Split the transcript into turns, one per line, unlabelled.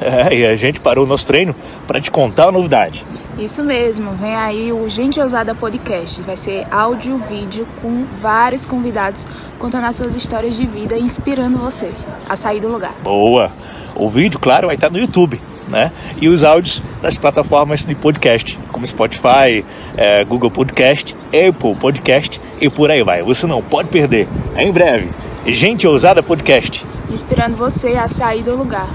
É, e a gente parou o nosso treino para te contar a novidade.
Isso mesmo, vem aí o Gente Ousada Podcast. Vai ser áudio e vídeo com vários convidados contando as suas histórias de vida e inspirando você a sair do lugar.
Boa! O vídeo, claro, vai estar no YouTube, né? E os áudios nas plataformas de podcast, como Spotify, é, Google Podcast, Apple Podcast e por aí vai. Você não pode perder. É em breve, Gente Ousada Podcast.
Inspirando você a sair do lugar.